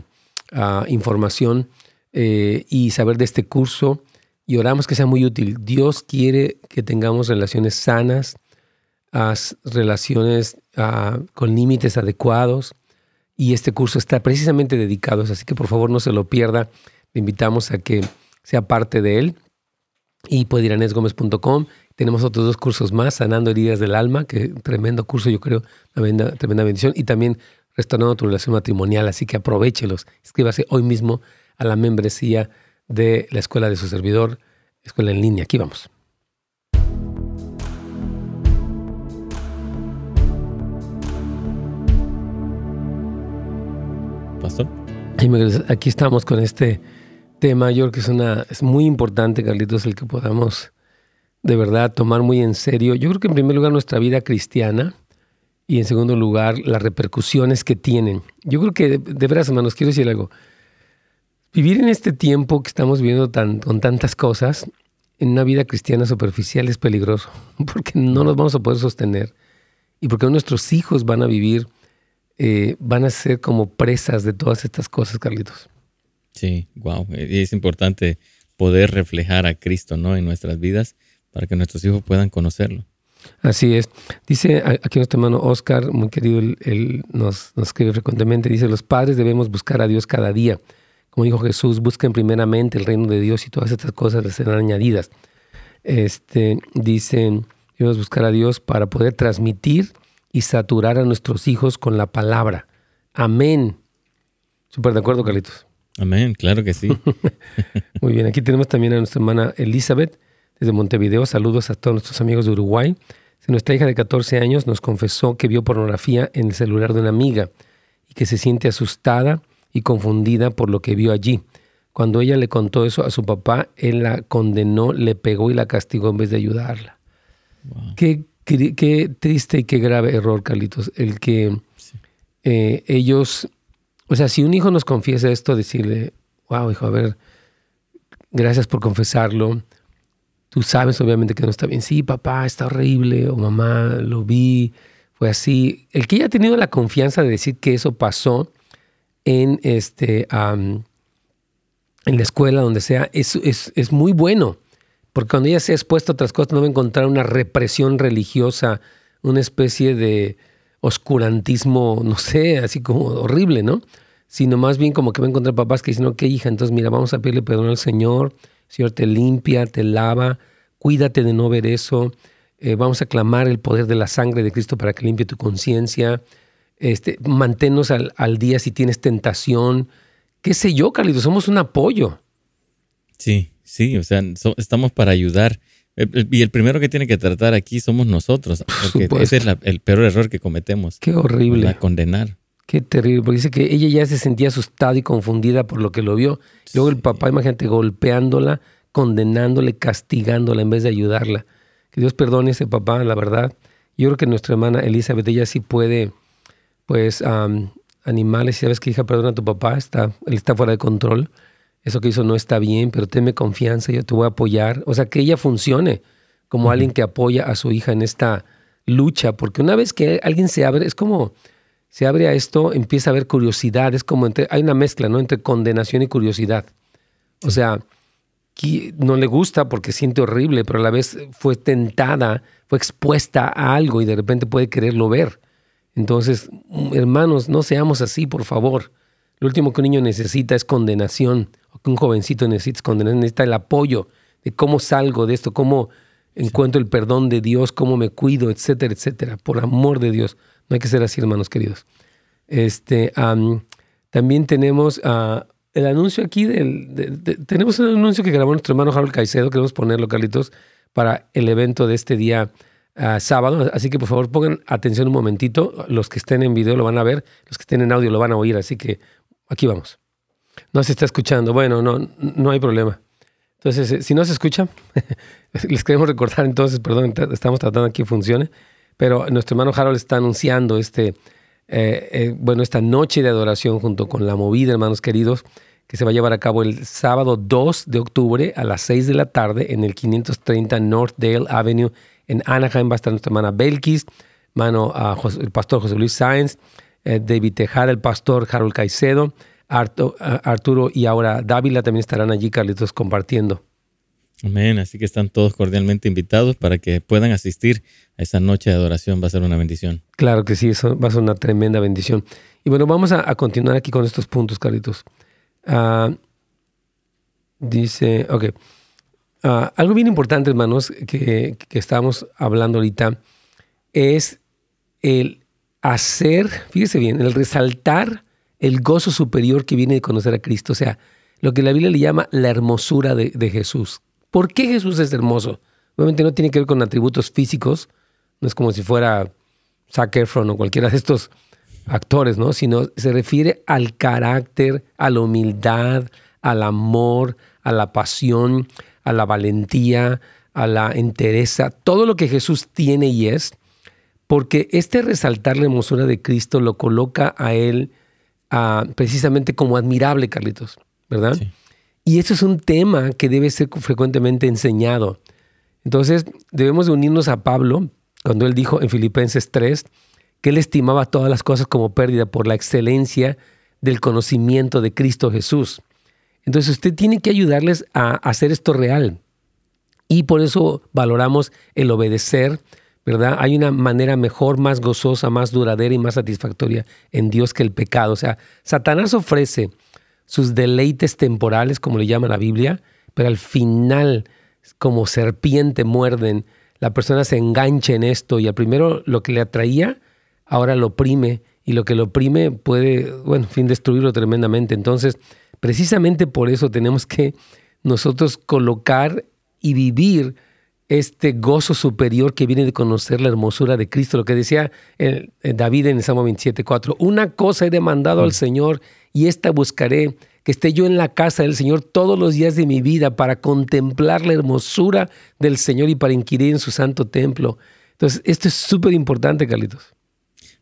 ah, información eh, y saber de este curso. Y oramos que sea muy útil. Dios quiere que tengamos relaciones sanas, relaciones ah, con límites adecuados, y este curso está precisamente dedicado, así que por favor no se lo pierda. Le invitamos a que sea parte de él y puede ir a nesgomez.com. Tenemos otros dos cursos más, Sanando Heridas del Alma, que tremendo curso, yo creo, una tremenda bendición, y también Restaurando tu relación matrimonial, así que aprovechelos. Escríbase hoy mismo a la membresía de la escuela de su servidor, escuela en línea. Aquí vamos. Aquí estamos con este tema, yo creo que es, una, es muy importante, Carlitos, el que podamos de verdad tomar muy en serio, yo creo que en primer lugar nuestra vida cristiana y en segundo lugar las repercusiones que tienen. Yo creo que de, de veras, hermanos, quiero decir algo. Vivir en este tiempo que estamos viviendo tan, con tantas cosas, en una vida cristiana superficial es peligroso, [LAUGHS] porque no nos vamos a poder sostener y porque nuestros hijos van a vivir, eh, van a ser como presas de todas estas cosas, Carlitos. Sí, wow. Y es importante poder reflejar a Cristo ¿no? en nuestras vidas para que nuestros hijos puedan conocerlo. Así es. Dice aquí nuestro hermano Oscar, muy querido, él, nos, nos, escribe frecuentemente, dice, los padres debemos buscar a Dios cada día. Como dijo Jesús, busquen primeramente el reino de Dios y todas estas cosas les serán añadidas. Este, dicen, debemos buscar a Dios para poder transmitir y saturar a nuestros hijos con la palabra. Amén. Súper de acuerdo, Carlitos. Amén, claro que sí. [LAUGHS] Muy bien, aquí tenemos también a nuestra hermana Elizabeth desde Montevideo. Saludos a todos nuestros amigos de Uruguay. Nuestra hija de 14 años nos confesó que vio pornografía en el celular de una amiga y que se siente asustada y confundida por lo que vio allí. Cuando ella le contó eso a su papá, él la condenó, le pegó y la castigó en vez de ayudarla. Qué, qué, triste y qué grave error, Carlitos, el que eh, ellos, o sea, si un hijo nos confiesa esto, decirle, wow, hijo, a ver, gracias por confesarlo. Tú sabes obviamente que no está bien. Sí, papá, está horrible, o mamá, lo vi, fue así. El que haya tenido la confianza de decir que eso pasó, en, este, en la escuela, donde sea, es, es, muy bueno. Porque cuando ella se ha expuesto a otras cosas, no va a encontrar una represión religiosa, una especie de oscurantismo, no sé, así como horrible, ¿no? Sino más bien como que va a encontrar papás que dicen, ok, hija, entonces mira, vamos a pedirle perdón al Señor, el Señor te limpia, te lava, cuídate de no ver eso, eh, vamos a clamar el poder de la sangre de Cristo para que limpie tu conciencia, este, manténnos al, día si tienes tentación. ¿Qué sé yo, Carlitos? Somos un apoyo. Sí, sí, o sea, estamos para ayudar. Y el primero que tiene que tratar aquí somos nosotros, porque ese es el peor error que cometemos. Qué horrible. La condenar. Qué terrible, porque dice que ella ya se sentía asustada y confundida por lo que lo vio. Luego el papá, imagínate, golpeándola, condenándole, castigándola en vez de ayudarla. Que Dios perdone a ese papá, la verdad. Yo creo que nuestra hermana Elizabeth, ella sí puede pues animales, si sabes que hija, perdona a tu papá, está, él está fuera de control, eso que hizo no está bien, pero tenme confianza, yo te voy a apoyar. O sea, que ella funcione como alguien que apoya a su hija en esta lucha, porque una vez que alguien se abre, es como se abre a esto, empieza a haber curiosidad, es como entre, hay una mezcla, ¿no? Entre condenación y curiosidad. O sea, no le gusta porque siente horrible, pero a la vez fue tentada, fue expuesta a algo y de repente puede quererlo ver. Entonces, hermanos, no seamos así, por favor. Lo último que un niño necesita es condenación, o que un jovencito necesita es condenación, necesita el apoyo de cómo salgo de esto, cómo encuentro el perdón de Dios, cómo me cuido, etcétera, etcétera. Por amor de Dios. No hay que ser así, hermanos queridos. Este, también tenemos uh, el anuncio aquí del. tenemos un anuncio que grabó nuestro hermano Harold Caicedo, queremos ponerlo, Carlitos, para el evento de este día sábado. Así que por favor pongan atención un momentito. Los que estén en video lo van a ver, los que estén en audio lo van a oír. Así que aquí vamos. No se está escuchando. Bueno, no, no hay problema. Entonces, eh, si no se escucha, [LAUGHS] les queremos recordar entonces, perdón, estamos tratando aquí que funcione, pero nuestro hermano Harold está anunciando este, eh, eh, bueno, esta noche de adoración junto con la movida, hermanos queridos, que se va a llevar a cabo el sábado 2 de octubre a las 6 de la tarde en el 530 North Dale Avenue en Anaheim va a estar nuestra hermana Belkis, mano, a el pastor José Luis Sáenz, eh, David Tejada, el pastor Harold Caicedo, Arturo y ahora Dávila también estarán allí, Carlitos, compartiendo. Amén, así que están todos cordialmente invitados para que puedan asistir a esa noche de adoración, va a ser una bendición. Claro que sí, eso va a ser una tremenda bendición. Y bueno, vamos a, continuar aquí con estos puntos, Carlitos. Ah, dice, ok. Ah, algo bien importante, hermanos, que, que estábamos hablando ahorita, es el hacer, fíjese bien, el resaltar el gozo superior que viene de conocer a Cristo. O sea, lo que la Biblia le llama la hermosura de, Jesús. ¿Por qué Jesús es hermoso? Obviamente no tiene que ver con atributos físicos, no es como si fuera Zac Efron o cualquiera de estos actores, ¿no? Sino se refiere al carácter, a la humildad, al amor, a la pasión, a la valentía, a la entereza, todo lo que Jesús tiene y es, porque este resaltar la hermosura de Cristo lo coloca a Él precisamente como admirable, Carlitos, ¿verdad? Y eso es un tema que debe ser frecuentemente enseñado. Entonces, debemos de unirnos a Pablo cuando él dijo en Filipenses 3 que él estimaba todas las cosas como pérdida por la excelencia del conocimiento de Cristo Jesús. Entonces, usted tiene que ayudarles a hacer esto real. Y por eso valoramos el obedecer, ¿verdad? Hay una manera mejor, más gozosa, más duradera y más satisfactoria en Dios que el pecado. O sea, Satanás ofrece sus deleites temporales, como le llama la Biblia, pero al final, como serpiente muerden, la persona se engancha en esto y al primero lo que le atraía, ahora lo oprime y lo que lo oprime puede, bueno, fin, destruirlo tremendamente. Entonces, precisamente por eso tenemos que nosotros colocar y vivir este gozo superior que viene de conocer la hermosura de Cristo, lo que decía David en el Salmo 27, 4, una cosa he demandado al mm. Señor y esta buscaré, que esté yo en la casa del Señor todos los días de mi vida para contemplar la hermosura del Señor y para inquirir en su santo templo. Entonces, esto es súper importante, Carlitos.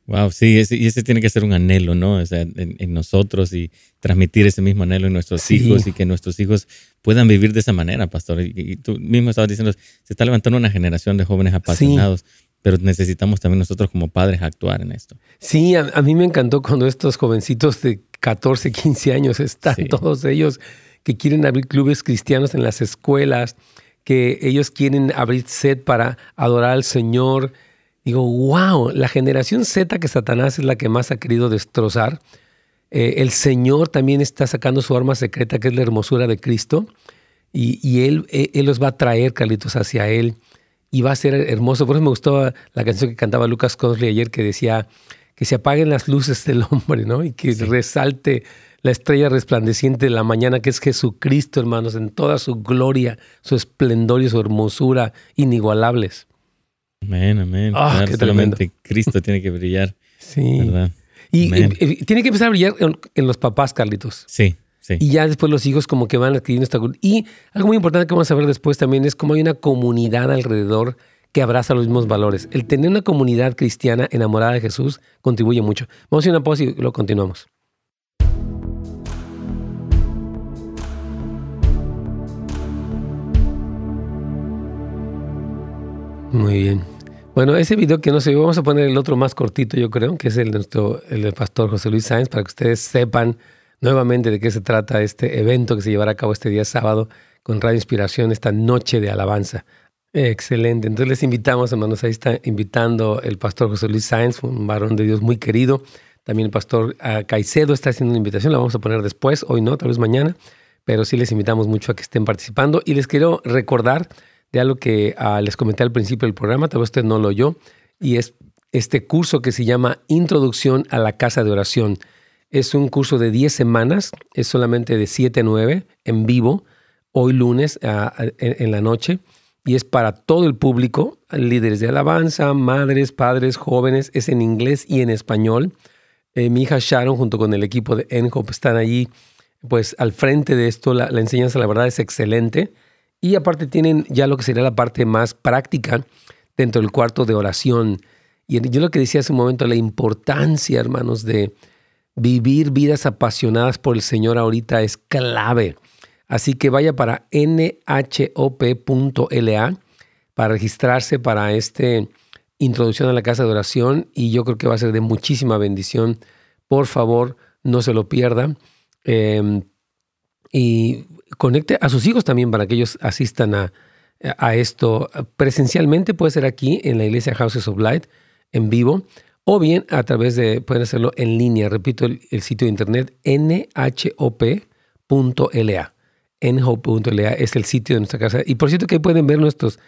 Wow, sí, y ese tiene que ser un anhelo, ¿no? O sea, en, nosotros y transmitir ese mismo anhelo en nuestros hijos y que nuestros hijos puedan vivir de esa manera, pastor. Y, tú mismo estabas diciendo, se está levantando una generación de jóvenes apasionados, pero necesitamos también nosotros como padres actuar en esto. Sí, a, mí me encantó cuando estos jovencitos de 14, 15 años están todos ellos que quieren abrir clubes cristianos en las escuelas, que ellos quieren abrir set para adorar al Señor digo, wow, la generación Z que Satanás es la que más ha querido destrozar. Eh, el Señor también está sacando su arma secreta, que es la hermosura de Cristo. Y, él, eh, él, los va a traer, Carlitos, hacia Él. Y va a ser hermoso. Por eso me gustó la canción que cantaba Lucas Consley ayer, que decía que se apaguen las luces del hombre, ¿no? Y que resalte la estrella resplandeciente de la mañana, que es Jesucristo, hermanos, en toda su gloria, su esplendor y su hermosura inigualables. Amén, amén. Ah, solamente Cristo tiene que brillar. [LAUGHS] Sí. ¿verdad? Y, tiene que empezar a brillar en, los papás, Carlitos. Sí, sí. Y ya después los hijos como que van adquiriendo esta... Y algo muy importante que vamos a ver después también es cómo hay una comunidad alrededor que abraza los mismos valores. El tener una comunidad cristiana enamorada de Jesús contribuye mucho. Vamos a hacer una pausa y lo continuamos. Muy bien. Bueno, ese video que no sé, vamos a poner el otro más cortito, yo creo, que es el nuestro, el del pastor José Luis Sáenz, para que ustedes sepan nuevamente de qué se trata este evento que se llevará a cabo este día sábado con Radio Inspiración, esta noche de alabanza. Excelente. Entonces les invitamos, hermanos, ahí está invitando el pastor José Luis Sáenz, un varón de Dios muy querido. También el pastor ah, Caicedo está haciendo una invitación, la vamos a poner después, hoy no, tal vez mañana, pero sí les invitamos mucho a que estén participando. Y les quiero recordar de algo que ah, les comenté al principio del programa, tal vez usted no lo oyó, y es este curso que se llama Introducción a la Casa de Oración. Es un curso de 10 semanas, es solamente de 7 a 9 en vivo, hoy lunes ah, en, la noche, y es para todo el público, líderes de alabanza, madres, padres, jóvenes, es en inglés y en español. Eh, mi hija Sharon junto con el equipo de ENHOP están allí pues al frente de esto, la enseñanza la verdad es excelente. Y aparte tienen ya lo que sería la parte más práctica dentro del cuarto de oración. Y yo lo que decía hace un momento, la importancia, hermanos, de vivir vidas apasionadas por el Señor ahorita es clave. Así que vaya para nhop.la para registrarse para este introducción a la casa de oración y yo creo que va a ser de muchísima bendición. Por favor, no se lo pierda. Em, y conecte a sus hijos también para que ellos asistan a, a esto. Presencialmente, puede ser aquí en la iglesia Houses of Light, en vivo, o bien a través de, pueden hacerlo en línea, repito el, sitio de internet nhop.la. nhop.la es el sitio de nuestra casa. Y por cierto que pueden ver nuestros,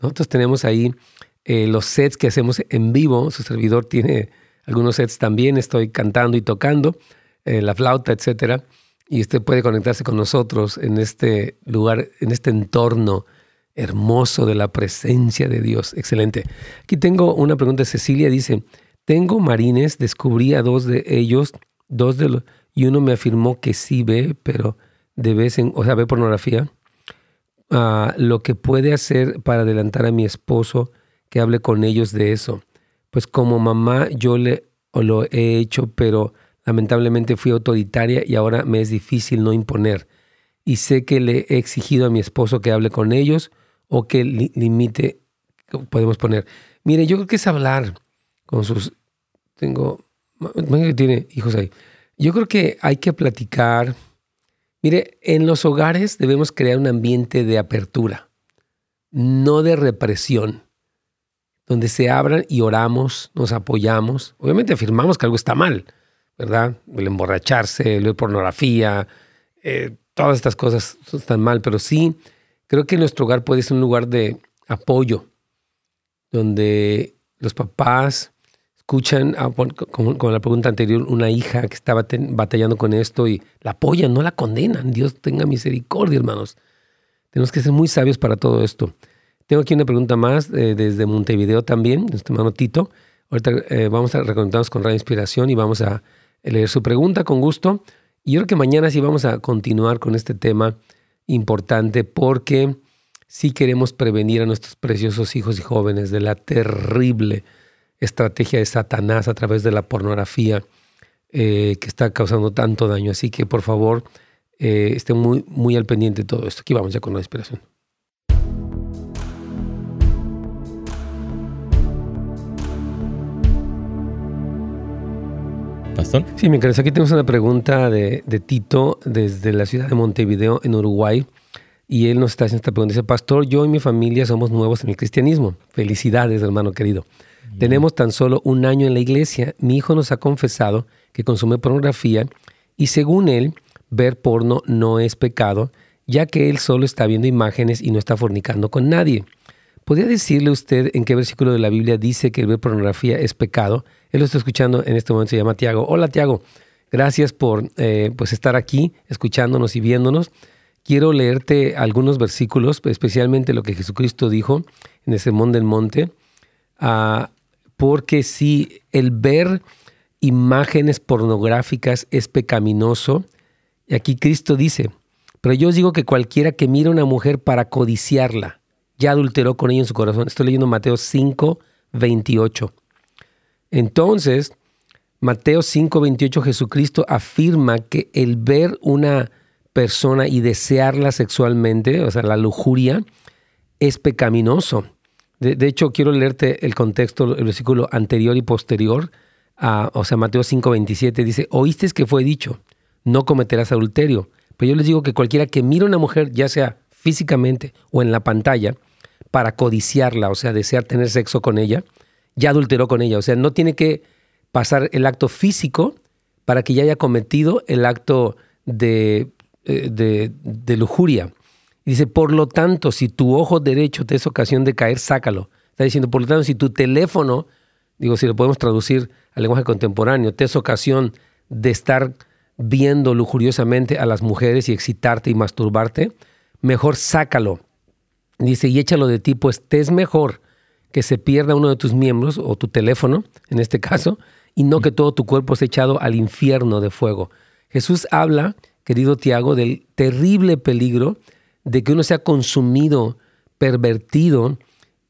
nosotros tenemos ahí eh, los sets que hacemos en vivo, su servidor tiene algunos sets también, estoy cantando y tocando, eh, la flauta, etcétera y usted puede conectarse con nosotros en este lugar, en este entorno hermoso de la presencia de Dios. Excelente. Aquí tengo una pregunta. Cecilia dice, tengo marines, descubrí a dos de ellos, dos de los, y uno me afirmó que sí ve, pero de vez en, o sea, ve pornografía. ah, lo que puede hacer para adelantar a mi esposo que hable con ellos de eso. Pues como mamá yo le lo he hecho, pero lamentablemente fui autoritaria y ahora me es difícil no imponer. Y sé que le he exigido a mi esposo que hable con ellos o que limite, podemos poner. Mire, yo creo que es hablar con sus... Tengo... tiene hijos ahí. Yo creo que hay que platicar. Mire, en los hogares debemos crear un ambiente de apertura, no de represión donde se abran y oramos, nos apoyamos. Obviamente afirmamos que algo está mal, ¿verdad? El emborracharse, el ver pornografía, eh, todas estas cosas están mal, pero sí creo que nuestro hogar puede ser un lugar de apoyo, donde los papás escuchan, como, la pregunta anterior, una hija que estaba batallando con esto y la apoyan, no la condenan. Dios tenga misericordia, hermanos. Tenemos que ser muy sabios para todo esto. Tengo aquí una pregunta más eh, desde Montevideo también, nuestro hermano Tito. Ahorita eh, vamos a reconectarnos con Radio Inspiración y vamos a leer su pregunta con gusto. Y yo creo que mañana sí vamos a continuar con este tema importante porque sí queremos prevenir a nuestros preciosos hijos y jóvenes de la terrible estrategia de Satanás a través de la pornografía eh, que está causando tanto daño. Así que por favor, estén muy, muy al pendiente de todo esto. Aquí vamos ya con la inspiración. Sí, mi querido, aquí tenemos una pregunta de, Tito desde la ciudad de Montevideo, en Uruguay. Y él nos está haciendo esta pregunta. Dice, Pastor, yo y mi familia somos nuevos en el cristianismo. Felicidades, hermano querido. Tenemos tan solo un año en la iglesia. Mi hijo nos ha confesado que consume pornografía y según él, ver porno no es pecado, ya que él solo está viendo imágenes y no está fornicando con nadie. ¿Podría decirle usted en qué versículo de la Biblia dice que ver pornografía es pecado? Él lo está escuchando en este momento, se llama Tiago. Hola Tiago, gracias por eh, pues estar aquí, escuchándonos y viéndonos. Quiero leerte algunos versículos, especialmente lo que Jesucristo dijo en el Sermón del Monte, ah, porque si el ver imágenes pornográficas es pecaminoso, y aquí Cristo dice, pero yo os digo que cualquiera que mira a una mujer para codiciarla, ya adulteró con ella en su corazón. Estoy leyendo Mateo 5, 28. Entonces, Mateo 5, 28, Jesucristo afirma que el ver una persona y desearla sexualmente, o sea, la lujuria, es pecaminoso. De, hecho, quiero leerte el contexto, el versículo anterior y posterior, o sea, Mateo 5, 27 dice, oíste que fue dicho, no cometerás adulterio. Pero yo les digo que cualquiera que mire a una mujer, ya sea físicamente o en la pantalla, para codiciarla, o sea, desear tener sexo con ella, ya adulteró con ella. O sea, no tiene que pasar el acto físico para que ya haya cometido el acto de, eh, de, lujuria. dice, por lo tanto, si tu ojo derecho te es ocasión de caer, sácalo. Está diciendo, por lo tanto, si tu teléfono, digo, si lo podemos traducir al lenguaje contemporáneo, te es ocasión de estar viendo lujuriosamente a las mujeres y excitarte y masturbarte, mejor sácalo Dice, y échalo de ti, pues te es mejor que se pierda uno de tus miembros, o tu teléfono, en este caso, y no que todo tu cuerpo sea echado al infierno de fuego. Jesús habla, querido Tiago, del terrible peligro de que uno sea consumido, pervertido,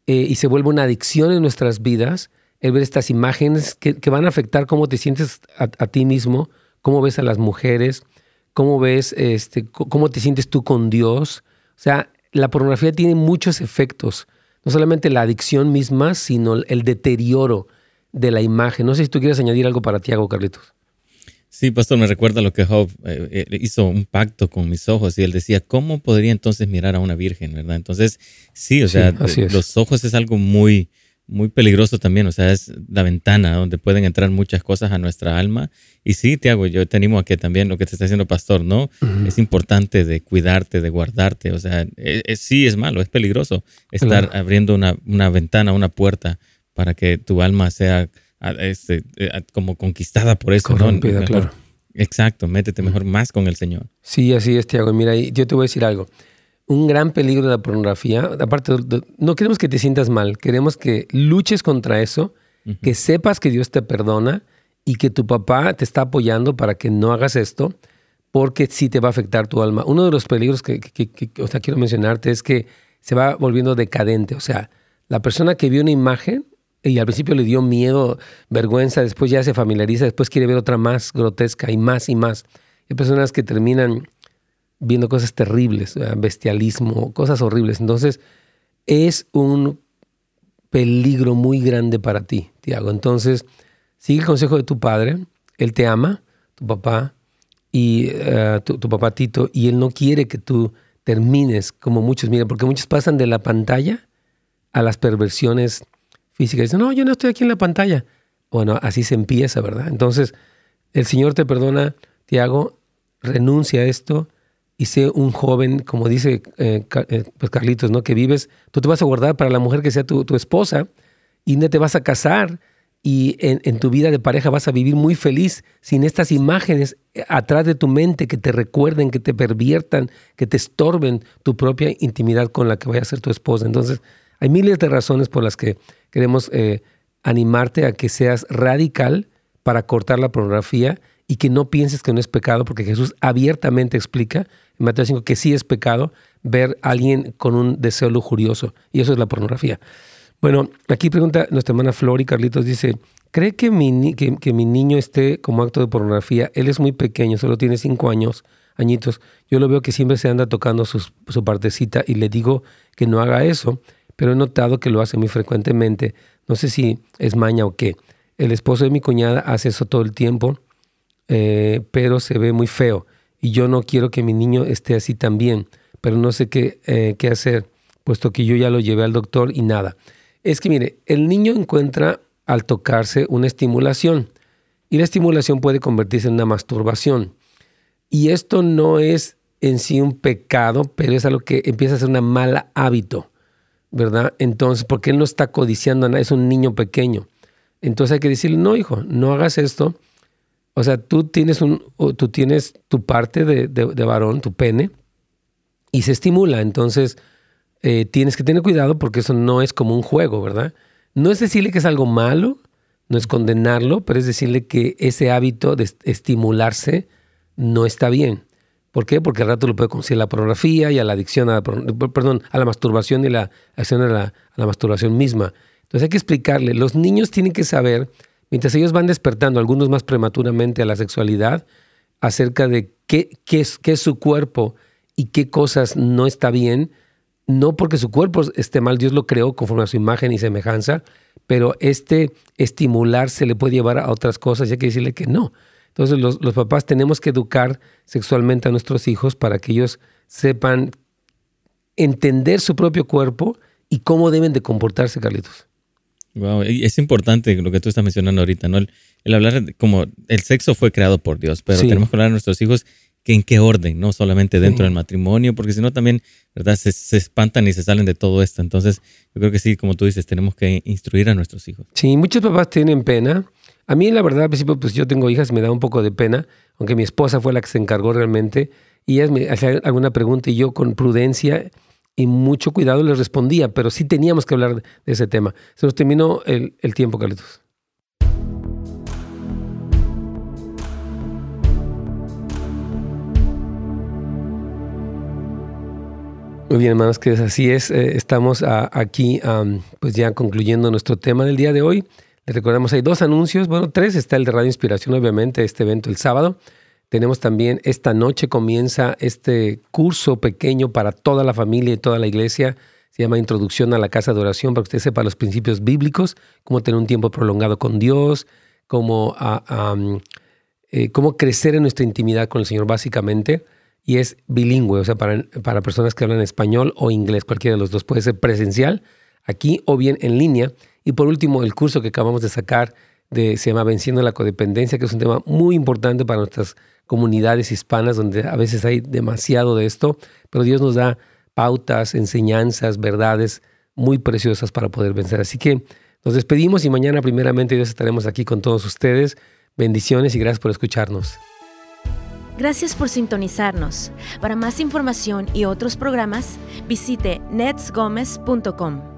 eh, y se vuelva una adicción en nuestras vidas, el ver estas imágenes que, van a afectar cómo te sientes a, ti mismo, cómo ves a las mujeres, cómo ves, este, cómo te sientes tú con Dios. O sea, la pornografía tiene muchos efectos, no solamente la adicción misma, sino el deterioro de la imagen. No sé si tú quieres añadir algo para Tiago, Carlitos. Sí, pastor, me recuerda lo que Job eh, eh, hizo un pacto con mis ojos y él decía, ¿cómo podría entonces mirar a una virgen, verdad? Entonces, sí, o sea, los ojos es algo muy, muy peligroso también, o sea, es la ventana donde pueden entrar muchas cosas a nuestra alma. Y sí, Tiago, yo te animo a que también lo que te está haciendo pastor, ¿no? Es importante de cuidarte, de guardarte, o sea, e, e, sí es malo, es peligroso estar abriendo una, una, ventana, una puerta para que tu alma sea este, como conquistada por eso, ¿no? claro. Exacto, métete mejor más con el Señor. Sí, así es, Tiago. Mira, yo te voy a decir algo un gran peligro de la pornografía. Aparte, no queremos que te sientas mal, queremos que luches contra eso, que sepas que Dios te perdona y que tu papá te está apoyando para que no hagas esto, porque sí te va a afectar tu alma. Uno de los peligros que, o sea, quiero mencionarte es que se va volviendo decadente. O sea, la persona que vio una imagen y al principio le dio miedo, vergüenza, después ya se familiariza, después quiere ver otra más grotesca y más y más. Hay personas que terminan viendo cosas terribles, bestialismo, cosas horribles. Entonces, es un peligro muy grande para ti, Tiago. Entonces, sigue el consejo de tu padre, él te ama, tu papá, y eh, tu, papá Tito, y él no quiere que tú termines como muchos, mira, porque muchos pasan de la pantalla a las perversiones físicas. Dicen, no, yo no estoy aquí en la pantalla. Bueno, así se empieza, ¿verdad? Entonces, el Señor te perdona, Tiago, renuncia a esto y sé un joven, como dice eh, eh, pues Carlitos, ¿no? Que vives, tú te vas a guardar para la mujer que sea tu, tu esposa y no te vas a casar y en, tu vida de pareja vas a vivir muy feliz sin estas imágenes atrás de tu mente que te recuerden, que te perviertan, que te estorben tu propia intimidad con la que vaya a ser tu esposa. Entonces, hay miles de razones por las que queremos eh, animarte a que seas radical para cortar la pornografía y que no pienses que no es pecado, porque Jesús abiertamente explica en Mateo 5 que sí es pecado ver a alguien con un deseo lujurioso, y eso es la pornografía. Bueno, aquí pregunta nuestra hermana Flor y Carlitos, dice, ¿cree que mi, que, mi niño esté como acto de pornografía? Él es muy pequeño, solo tiene cinco años, añitos. Yo lo veo que siempre se anda tocando su partecita y le digo que no haga eso, pero he notado que lo hace muy frecuentemente. No sé si es maña o qué. El esposo de mi cuñada hace eso todo el tiempo, eh, pero se ve muy feo. Y yo no quiero que mi niño esté así también, pero no sé qué, eh, qué hacer, puesto que yo ya lo llevé al doctor y nada. Es que mire, el niño encuentra al tocarse una estimulación y la estimulación puede convertirse en una masturbación. Y esto no es en sí un pecado, pero es algo que empieza a ser un mal hábito, ¿verdad? Entonces, porque él no está codiciando a nada, es un niño pequeño. Entonces hay que decirle, no, hijo, no hagas esto. O sea, tú tienes, un, tú tienes tu parte de, de varón, tu pene, y se estimula. Entonces, eh, tienes que tener cuidado porque eso no es como un juego, ¿verdad? No es decirle que es algo malo, no es condenarlo, pero es decirle que ese hábito de estimularse no está bien. ¿Por qué? Porque al rato lo puede a la pornografía y a la adicción, a la, perdón, a la masturbación y la acción a la masturbación misma. Entonces hay que explicarle, los niños tienen que saber, mientras ellos van despertando, algunos más prematuramente a la sexualidad, acerca de qué, es, qué es su cuerpo y qué cosas no está bien, no porque su cuerpo esté mal, Dios lo creó conforme a su imagen y semejanza, pero este estimular se le puede llevar a otras cosas y hay que decirle que no. Entonces los, papás tenemos que educar sexualmente a nuestros hijos para que ellos sepan entender su propio cuerpo y cómo deben de comportarse, Carlitos. Wow, es importante lo que tú estás mencionando ahorita, ¿no? El, hablar como el sexo fue creado por Dios, pero tenemos que hablar a nuestros hijos en qué orden, no solamente dentro del matrimonio, porque si no también, ¿verdad? Se, espantan y se salen de todo esto. Entonces, yo creo que sí, como tú dices, tenemos que instruir a nuestros hijos. Sí, muchos papás tienen pena. A mí, la verdad, al principio, pues yo tengo hijas y me da un poco de pena, aunque mi esposa fue la que se encargó realmente, y ella me hacía alguna pregunta y yo con prudencia y mucho cuidado les respondía, pero sí teníamos que hablar de ese tema. Se nos terminó el, el tiempo, Carlitos. Muy bien, hermanos, que así es. Eh, estamos aquí, pues ya concluyendo nuestro tema del día de hoy. Les recordamos, hay dos anuncios, bueno, tres. Está el de Radio Inspiración, obviamente, este evento el sábado. Tenemos también, esta noche comienza este curso pequeño para toda la familia y toda la iglesia. Se llama Introducción a la Casa de Oración, para que usted sepa los principios bíblicos, cómo tener un tiempo prolongado con Dios, cómo, ah, eh, cómo crecer en nuestra intimidad con el Señor, básicamente y es bilingüe, o sea, para, para personas que hablan español o inglés, cualquiera de los dos. Puede ser presencial aquí o bien en línea. Y por último, el curso que acabamos de sacar de, se llama Venciendo la Codependencia, que es un tema muy importante para nuestras comunidades hispanas, donde a veces hay demasiado de esto, pero Dios nos da pautas, enseñanzas, verdades muy preciosas para poder vencer. Así que nos despedimos y mañana primeramente Dios estaremos aquí con todos ustedes. Bendiciones y gracias por escucharnos. Gracias por sintonizarnos. Para más información y otros programas, visite netsgomez.com.